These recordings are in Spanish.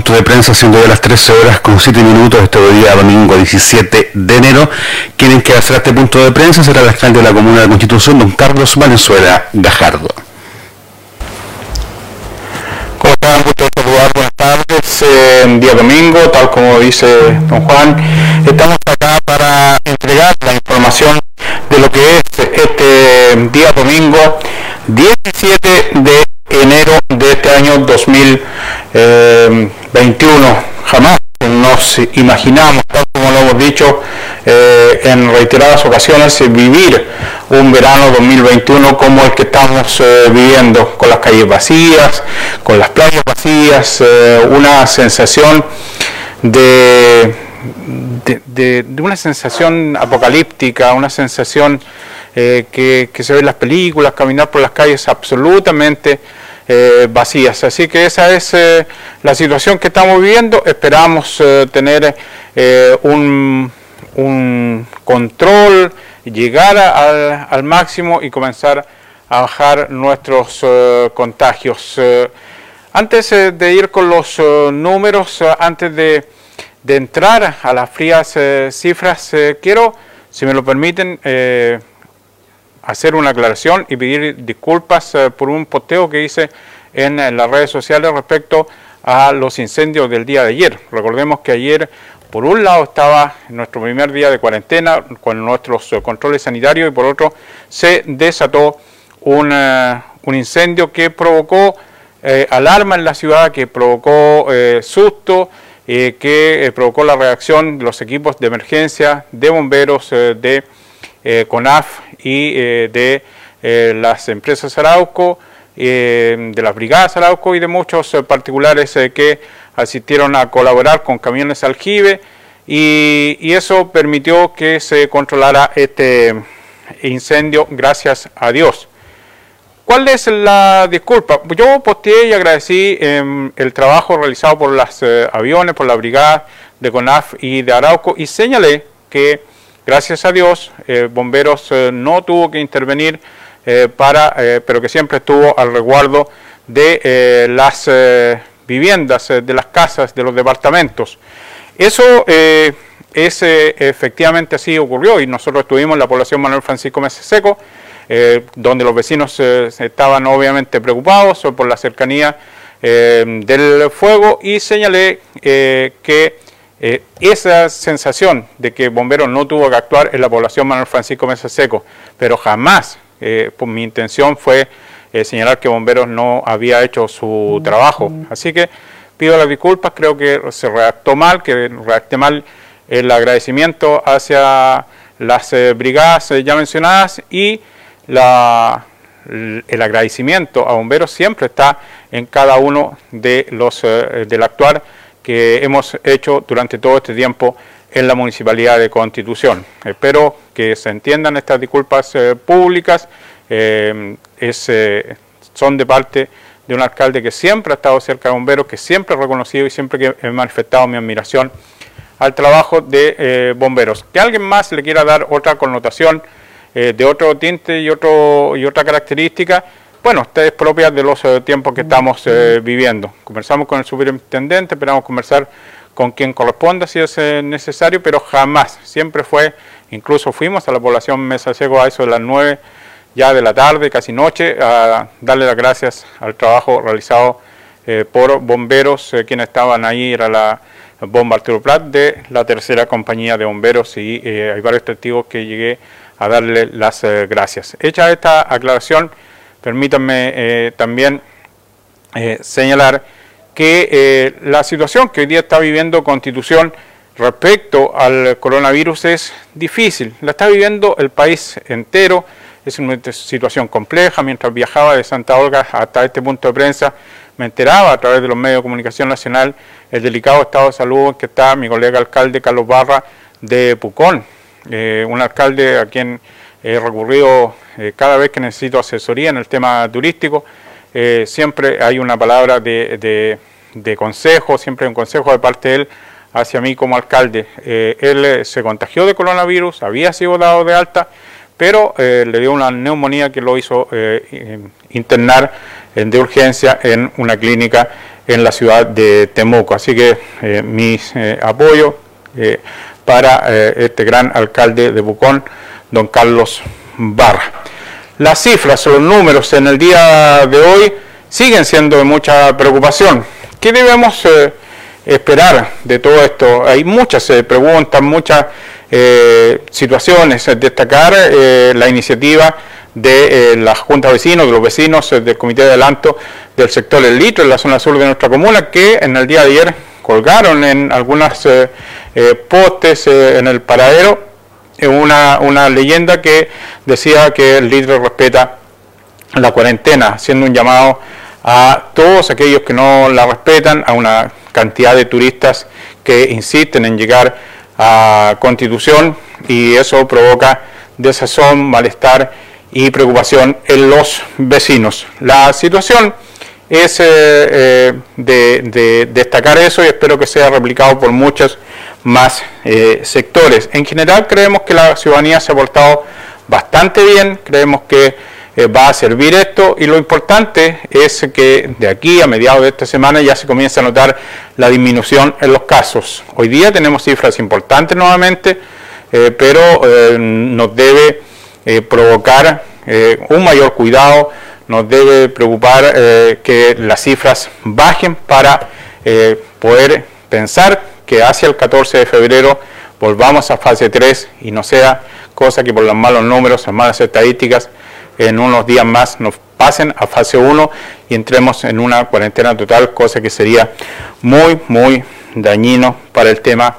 Punto de prensa siendo de las 13 horas con 7 minutos este día domingo 17 de enero. Quien que hacer este punto de prensa será el alcalde de la Comuna de Constitución, don Carlos Valenzuela Gajardo. ¿Cómo están? Gusto saludar, buenas tardes. Eh, día domingo, tal como dice don Juan, estamos acá para entregar la información de lo que es este día domingo 17 de enero de este año 2021. Jamás nos imaginamos, tal como lo hemos dicho eh, en reiteradas ocasiones, vivir un verano 2021 como el que estamos eh, viviendo, con las calles vacías, con las playas vacías, eh, una sensación de, de, una sensación apocalíptica, una sensación que, que, se ve en las películas, caminar por las calles absolutamente eh, vacías. Así que esa es eh, la situación que estamos viviendo. Esperamos eh, tener un, un, control, llegar al, máximo y comenzar a bajar nuestros contagios. antes de ir con los números, antes de, de, entrar a las frías cifras, quiero, si me lo permiten, hacer una aclaración y pedir disculpas eh, por un posteo que hice en, las redes sociales respecto a los incendios del día de ayer. Recordemos que ayer, por un lado, estaba nuestro primer día de cuarentena con nuestros eh, controles sanitarios y por otro se desató un, eh, incendio que provocó alarma en la ciudad, que provocó susto, que provocó la reacción de los equipos de emergencia, de bomberos, de CONAF y eh, de eh, las empresas Arauco, eh, de las brigadas Arauco y de muchos particulares que asistieron a colaborar con camiones aljibe y, y, eso permitió que se controlara este incendio gracias a Dios. ¿Cuál es la disculpa? Yo posteé y agradecí em, el trabajo realizado por los aviones, por la brigada de CONAF y de Arauco y señalé que Gracias a Dios, eh, Bomberos eh, no tuvo que intervenir, eh, para, pero que siempre estuvo al resguardo de las viviendas, de las casas, de los departamentos. Eso es efectivamente así ocurrió y nosotros estuvimos en la población Manuel Francisco Meses Seco, donde los vecinos estaban obviamente preocupados por la cercanía del fuego y señalé que eh, esa sensación de que Bomberos no tuvo que actuar en la población Manuel Francisco Mesa Seco, pero jamás eh, pues, mi intención fue eh, señalar que Bomberos no había hecho su trabajo. Así que pido las disculpas, creo que se redactó mal, que redacté mal el agradecimiento hacia las brigadas ya mencionadas y la, el agradecimiento a Bomberos siempre está en cada uno de los del actuar que hemos hecho durante todo este tiempo en la Municipalidad de Constitución. Espero que se entiendan estas disculpas eh, públicas, eh, eh, son de parte de un alcalde que siempre ha estado cerca de bomberos, que siempre he reconocido y siempre que he manifestado mi admiración al trabajo de bomberos. Que alguien más le quiera dar otra connotación de otro tinte y, otro, y otra característica, bueno, es propia de los eh, tiempos que estamos eh, viviendo. Conversamos con el superintendente, esperamos conversar con quien corresponda si es eh, necesario, pero jamás, siempre fue, incluso fuimos a la población Mesa Seco a eso de las 9 ya de la tarde, casi noche, a darle las gracias al trabajo realizado por bomberos, quienes estaban ahí, era la bomba Arturo Prat de la tercera compañía de bomberos y hay varios testigos que llegué a darle las gracias. Hecha esta aclaración, Permítanme eh, también eh, señalar que eh, la situación que hoy día está viviendo Constitución respecto al coronavirus es difícil. La está viviendo el país entero. Es una situación compleja. Mientras viajaba de Santa Olga hasta este punto de prensa, me enteraba a través de los medios de comunicación nacional el delicado estado de salud en que está mi colega alcalde Carlos Barra de Pucón, un alcalde a quien he recurrido eh, cada vez que necesito asesoría en el tema turístico, eh, siempre hay una palabra de, consejo, siempre hay un consejo de parte de él hacia mí como alcalde. Eh, él se contagió de coronavirus, había sido dado de alta, pero le dio una neumonía que lo hizo internar de urgencia en una clínica en la ciudad de Temuco. Así que mi apoyo para este gran alcalde de Bucón, don Carlos Barra. Las cifras, los números en el día de hoy siguen siendo de mucha preocupación. ¿Qué debemos esperar de todo esto? Hay muchas preguntas, muchas eh, situaciones, destacar eh, la iniciativa de eh, la Junta de Vecinos, de los vecinos del Comité de Adelanto del sector El Litro, en la zona sur de nuestra comuna, que en el día de ayer colgaron en algunas postes en el paradero una, una leyenda que decía que el litro respeta la cuarentena, haciendo un llamado a todos aquellos que no la respetan, a una cantidad de turistas que insisten en llegar Constitución y eso provoca desazón, malestar y preocupación en los vecinos. La situación es eh, eh, de, destacar eso y espero que sea replicado por muchos más eh, sectores. En general creemos que la ciudadanía se ha portado bastante bien, creemos que va a servir esto y lo importante es que de aquí a mediados de esta semana ya se comienza a notar la disminución en los casos. Hoy día tenemos cifras importantes nuevamente, eh, pero eh, nos debe eh, provocar un mayor cuidado, nos debe preocupar que las cifras bajen para poder pensar que hacia el 14 de febrero volvamos a fase 3 y no sea cosa que por los malos números, las malas estadísticas, en unos días más nos pasen a fase 1 y entremos en una cuarentena total, cosa que sería muy, muy dañino para el tema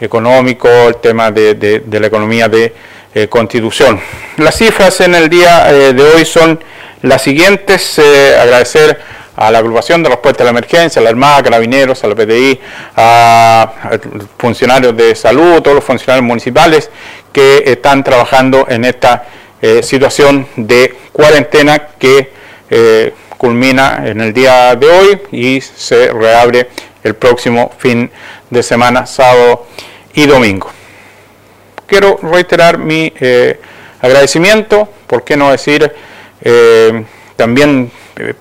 económico, el tema de, la economía de eh, constitución. Las cifras en el día eh, de hoy son las siguientes. Eh, agradecer a la agrupación de respuesta a la emergencia, a la Armada, Carabineros, a la PDI, a, a, funcionarios de salud, todos los funcionarios municipales que están trabajando en esta eh, situación de cuarentena que eh, culmina en el día de hoy y se reabre el próximo fin de semana, sábado y domingo. Quiero reiterar mi eh, agradecimiento, por qué no decir, también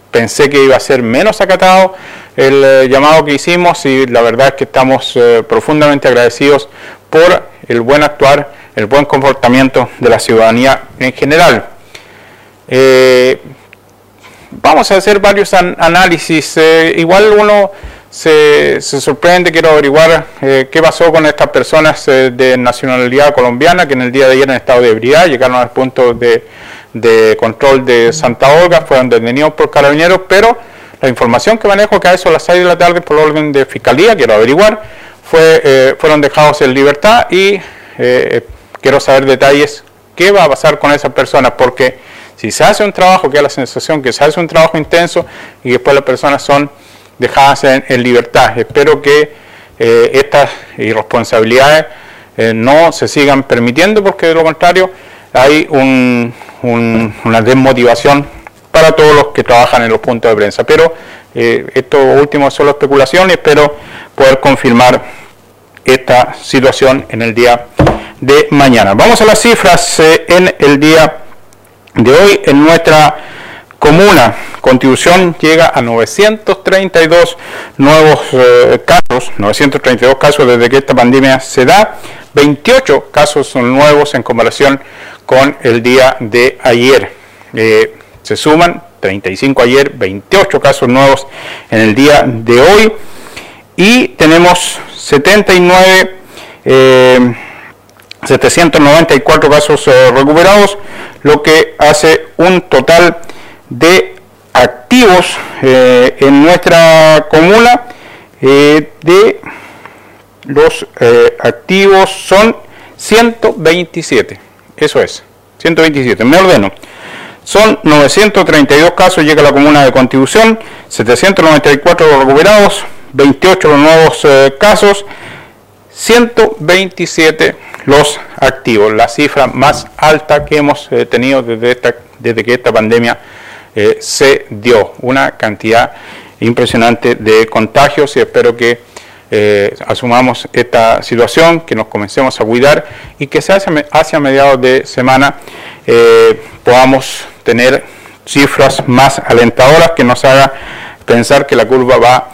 pensé que iba a ser menos acatado el llamado que hicimos y la verdad es que estamos profundamente agradecidos por el buen actuar el buen comportamiento de la ciudadanía en general. Eh, vamos a hacer varios análisis. Eh, igual uno se, sorprende, quiero averiguar eh, qué pasó con estas personas de nacionalidad colombiana que en el día de ayer en estado de ebriedad llegaron al punto de, control de Santa Olga, fueron detenidos por carabineros, pero la información que manejo que a eso a las 6 de la tarde por orden de fiscalía, quiero averiguar, fue, fueron dejados en libertad y quiero saber detalles, qué va a pasar con esas personas, porque si se hace un trabajo, que da la sensación que se hace un trabajo intenso y después las personas son dejadas en, libertad. Espero que eh, estas irresponsabilidades eh, no se sigan permitiendo, porque de lo contrario hay una desmotivación para todos los que trabajan en los puntos de prensa. Pero eh, esto último es solo especulación y espero poder confirmar esta situación en el día de mañana. Vamos a las cifras eh, en el día de hoy. En nuestra comuna, Constitución llega a 932 nuevos eh, casos, 932 casos desde que esta pandemia se da, 28 casos son nuevos en comparación con el día de ayer. Eh, se suman 35 ayer, 28 casos nuevos en el día de hoy y tenemos 79 794 casos eh, recuperados, lo que hace un total de activos eh, en nuestra comuna eh, de los activos son 127, eso es, 127, me ordeno. Son 932 casos, llega a la comuna de Contribución, 794 recuperados, 28 los nuevos casos, 127 los activos, la cifra más alta que hemos eh, tenido desde, desde que esta pandemia eh, se dio. Una cantidad impresionante de contagios y espero que eh, asumamos esta situación, que nos comencemos a cuidar y que hacia, hacia mediados de semana podamos tener cifras más alentadoras que nos haga pensar que la curva va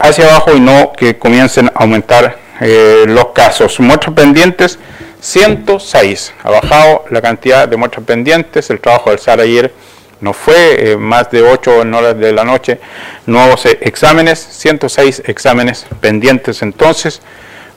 hacia abajo y no que comiencen a aumentar eh, los casos. Muestras pendientes, 106. Ha bajado la cantidad de muestras pendientes. El trabajo del SAR ayer no fue más de 8 en horas de la noche. Nuevos exámenes, 106 exámenes pendientes entonces.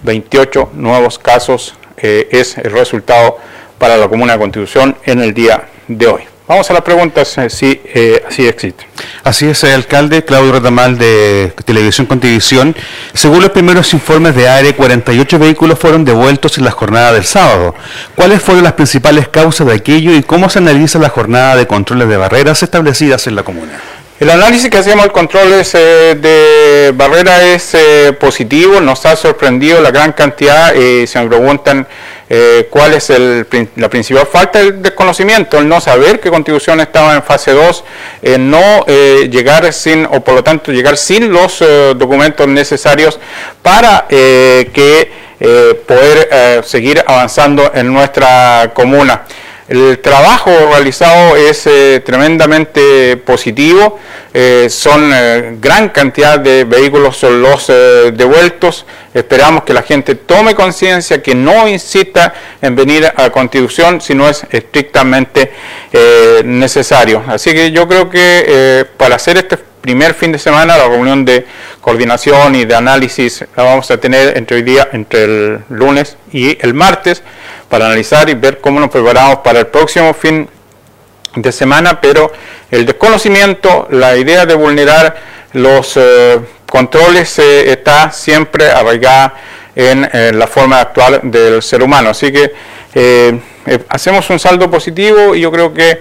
28 nuevos casos es el resultado para la Comuna de Constitución en el día de hoy. Vamos a las preguntas eh, si eh, así existe. Así es, alcalde Claudio Retamal de Televisión Contivisión. Según los primeros informes de ARE, 48 vehículos fueron devueltos en la jornada del sábado. ¿Cuáles fueron las principales causas de aquello y cómo se analiza la jornada de controles de barreras establecidas en la comuna? El análisis que hacemos al controles eh, de barrera es positivo, nos ha sorprendido la gran cantidad, y se me preguntan eh, cuál es la principal falta del desconocimiento, el no saber que Constitución estaba en fase 2, no eh, llegar sin, o por lo tanto llegar sin los eh, documentos necesarios para que poder seguir avanzando en nuestra comuna. El trabajo realizado es eh, tremendamente positivo, eh, son eh, gran cantidad de vehículos los devueltos, esperamos que la gente tome conciencia, que no incita en venir a Constitución si no es estrictamente necesario. Así que yo creo que para hacer este primer fin de semana, la reunión de coordinación y de análisis la vamos a tener entre hoy día, entre el lunes y el martes para analizar y ver cómo nos preparamos para el próximo fin de semana, pero el desconocimiento, la idea de vulnerar los eh, controles eh, está siempre arraigada en, la forma actual del ser humano. Así que eh, hacemos un saldo positivo y yo creo que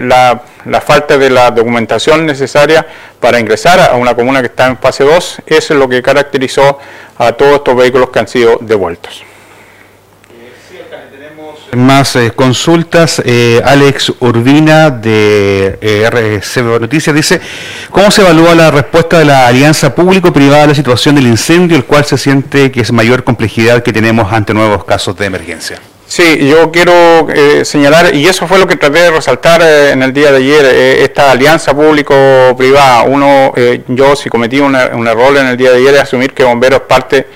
la, la, falta de la documentación necesaria para ingresar a una comuna que está en fase 2 es lo que caracterizó a todos estos vehículos que han sido devueltos. Más eh, consultas. Eh, Alex Urbina de eh, RCB Noticias dice, ¿cómo se evalúa la respuesta de la alianza público-privada a la situación del incendio, el cual se siente que es mayor complejidad que tenemos ante nuevos casos de emergencia? Sí, yo quiero señalar, y eso fue lo que traté de resaltar en el día de ayer, esta alianza público-privada. Uno, yo si cometí un error en el día de ayer es asumir que Bomberos es parte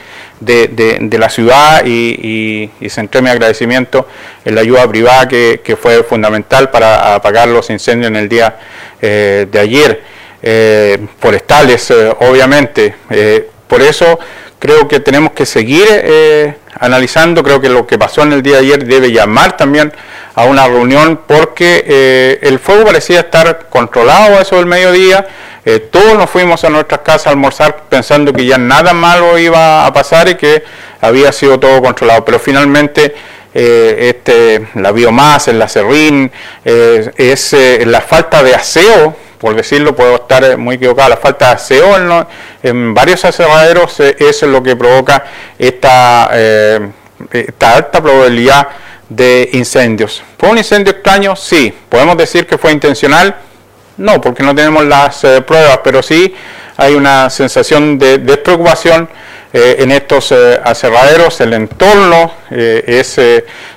de, la ciudad y, centré mi agradecimiento en la ayuda privada que, fue fundamental para apagar los incendios en el día eh, de ayer. Eh, forestales, eh, obviamente. por eso creo que tenemos que seguir analizando, creo que lo que pasó en el día de ayer debe llamar también a una reunión porque el fuego parecía estar controlado a eso del mediodía. Eh, todos nos fuimos a nuestras casas a almorzar pensando que ya nada malo iba a pasar y que había sido todo controlado, pero finalmente eh, este, la biomasa, el acerrín, eh, es la falta de aseo, por decirlo, puedo estar muy equivocado, la falta de aseo en, varios aserraderos es lo que provoca esta, esta alta probabilidad de incendios. ¿Fue un incendio extraño? Sí. ¿Podemos decir que fue intencional? No, porque no tenemos las eh, pruebas, pero sí hay una sensación de despreocupación eh, en estos eh, aserraderos. El entorno es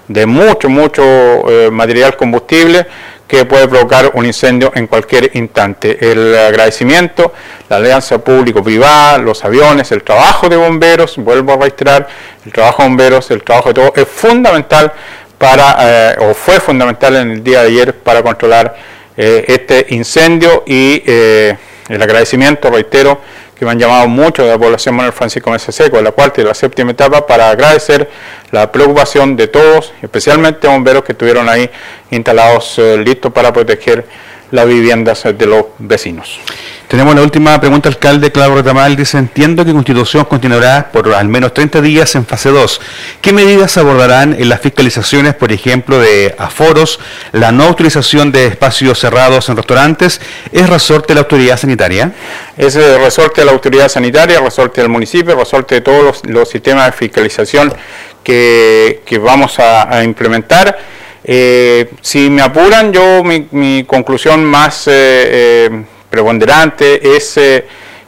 de mucho, mucho material combustible que puede provocar un incendio en cualquier instante. El agradecimiento, la alianza público-privada, los aviones, el trabajo de bomberos, vuelvo a reiterar, el trabajo de bomberos, el trabajo de todo, es fundamental para, o fue fundamental en el día de ayer para controlar eh, este incendio y eh, el agradecimiento, reitero, que me han llamado mucho de la población Manuel Francisco Mesa Seco, de la cuarta y la séptima etapa, para agradecer la preocupación de todos, especialmente bomberos que estuvieron ahí instalados eh, listos para proteger las viviendas de los vecinos. Tenemos la última pregunta, alcalde Claudio Retamal. Dice, entiendo que Constitución continuará por al menos 30 días en fase 2. ¿Qué medidas abordarán en las fiscalizaciones, por ejemplo, de aforos, la no utilización de espacios cerrados en restaurantes? ¿Es resorte de la autoridad sanitaria? Es resorte de la autoridad sanitaria, resorte del municipio, resorte de todos los, sistemas de fiscalización que, vamos a, implementar. Eh, si me apuran, yo mi, conclusión más... Eh, eh, preponderante es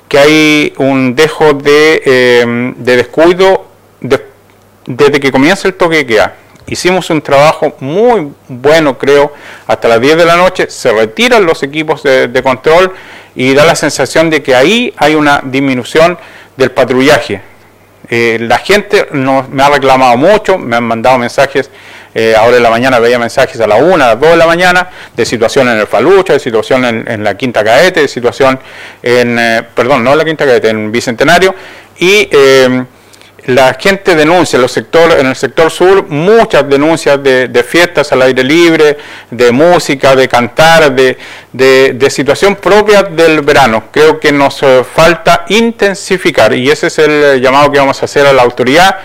que hay un dejo de, eh, descuido desde que comienza el toque de queda. Hicimos un trabajo muy bueno, creo, hasta las 10 de la noche, se retiran los equipos de, control y da la sensación de que ahí hay una disminución del patrullaje. La gente me ha reclamado mucho, me han mandado mensajes, eh, ahora en la mañana veía mensajes a la 1, a las 2 de la mañana, de situación en el Falucha, de situación en, la Quinta Caete, de situación en, eh, perdón, no en la Quinta Caete, en Bicentenario, y la gente denuncia en, los sector, en el sector sur muchas denuncias de, fiestas al aire libre, de música, de cantar, de, situación propia del verano. Creo que nos eh, falta intensificar y ese es el llamado que vamos a hacer a la autoridad.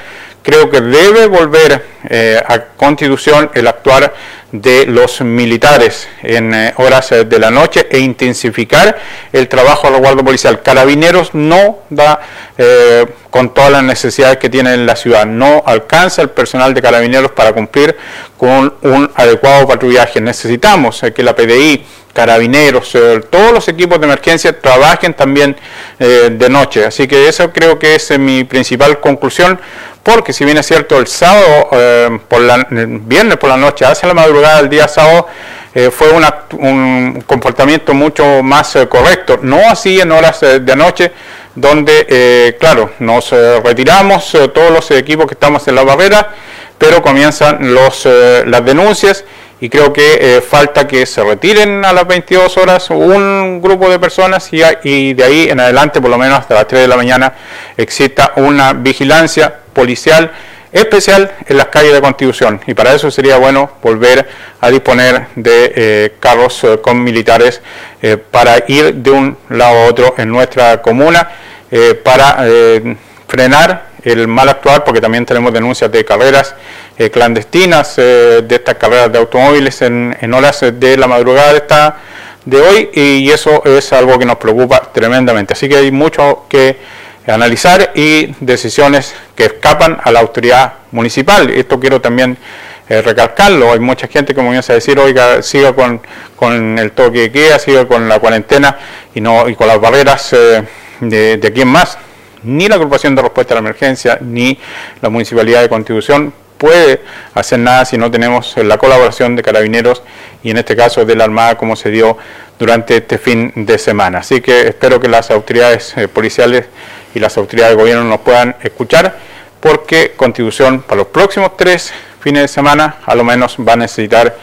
Creo que debe volver eh, a constitución el actuar de los militares en eh, horas eh, de la noche e intensificar el trabajo la guardia policial. Carabineros no da eh, con todas las necesidades que tiene en la ciudad, no alcanza el personal de carabineros para cumplir con un adecuado patrullaje. Necesitamos que la PDI, carabineros, todos los equipos de emergencia trabajen también de noche. Así que eso creo que es mi principal conclusión porque si bien es cierto el sábado, eh, la, viernes por la noche, hacia la madrugada del día sábado, eh, fue un comportamiento mucho más eh, correcto, no así en horas de noche, donde, claro, nos retiramos todos los equipos que estamos en la barrera, pero comienzan los, las denuncias y creo que falta que se retiren a las 22 horas un grupo de personas y, y, de ahí en adelante, por lo menos hasta las 3 de la mañana, exista una vigilancia policial especial en las calles de Constitución. Y para eso sería bueno volver a disponer de eh, carros eh, con militares eh, para ir de un lado a otro en nuestra comuna para frenar el mal actuar porque también tenemos denuncias de carreras clandestinas de estas carreras de automóviles en, en horas de la madrugada de, esta, de hoy y eso es algo que nos preocupa tremendamente. Así que hay mucho que analizar y decisiones que escapan a la autoridad municipal. Esto quiero también eh, recalcarlo. Hay mucha gente que comienza a decir, oiga, siga con, con el toque de queda, siga con la cuarentena y, no, y con las barreras eh, de, de quién más. Ni la agrupación de respuesta a la emergencia, ni la municipalidad de Constitución puede hacer nada si no tenemos la colaboración de carabineros y en este caso de la Armada como se dio durante este fin de semana. Así que espero que las autoridades eh, policiales y las autoridades de gobierno nos puedan escuchar, porque Constitución para los próximos tres fines de semana a lo menos va a necesitar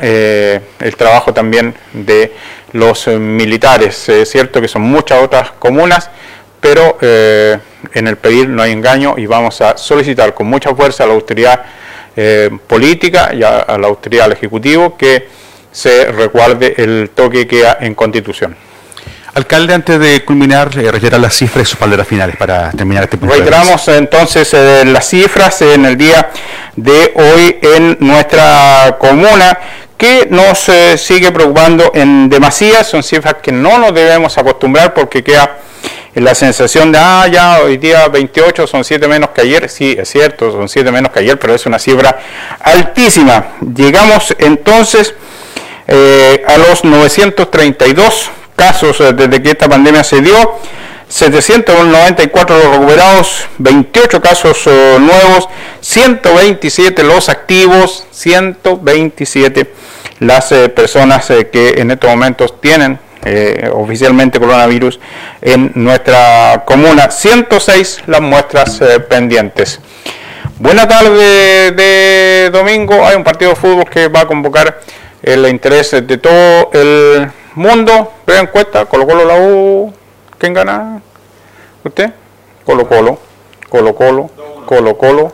eh, el trabajo también de los eh, militares. Es cierto que son muchas otras comunas, pero eh, en el pedir no hay engaño y vamos a solicitar con mucha fuerza a la autoridad política y a, la autoridad del Ejecutivo que se recuerde el toque que queda en Constitución. Alcalde, antes de culminar, eh, reiterar las cifras y sus palabras finales para terminar este punto. Reiteramos entonces eh, las cifras en el día de hoy en nuestra comuna que nos eh, sigue preocupando en demasía, son cifras que no nos debemos acostumbrar porque queda la sensación de, ah, ya hoy día 28 son 7 menos que ayer, sí, es cierto, son 7 menos que ayer, pero es una cifra altísima. Llegamos entonces a los 932 casos eh, desde que esta pandemia se dio, 794 los recuperados, 28 casos eh, nuevos, 127 los activos, 127 las eh, personas que en estos momentos tienen oficialmente coronavirus en nuestra comuna, 106 las muestras pendientes. Buena tarde de domingo, hay un partido de fútbol que va a convocar el interés de todo el Mundo, vea encuesta, Colo Colo la U, ¿quién gana? ¿Usted? Colo Colo, Colo Colo, Colo Colo,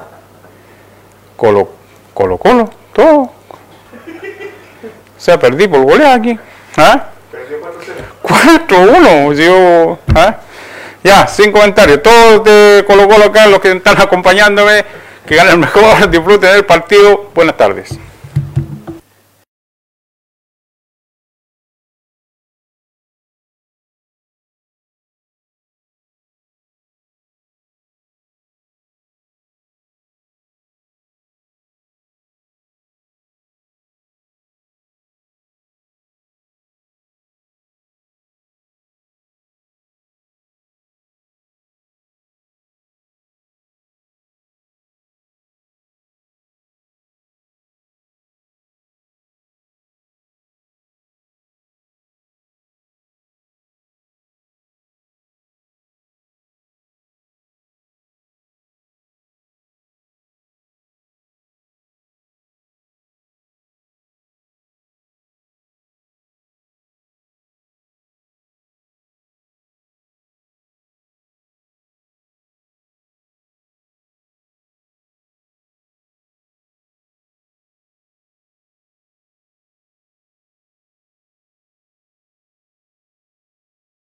Colo Colo Colo, todo. O sea, perdí por golear aquí. ¿Ah? 4-1, yo, ¿ah? Ya, sin comentarios. Todos de Colo Colo acá, los que están acompañándome, que ganen mejor, disfruten del partido. Buenas tardes.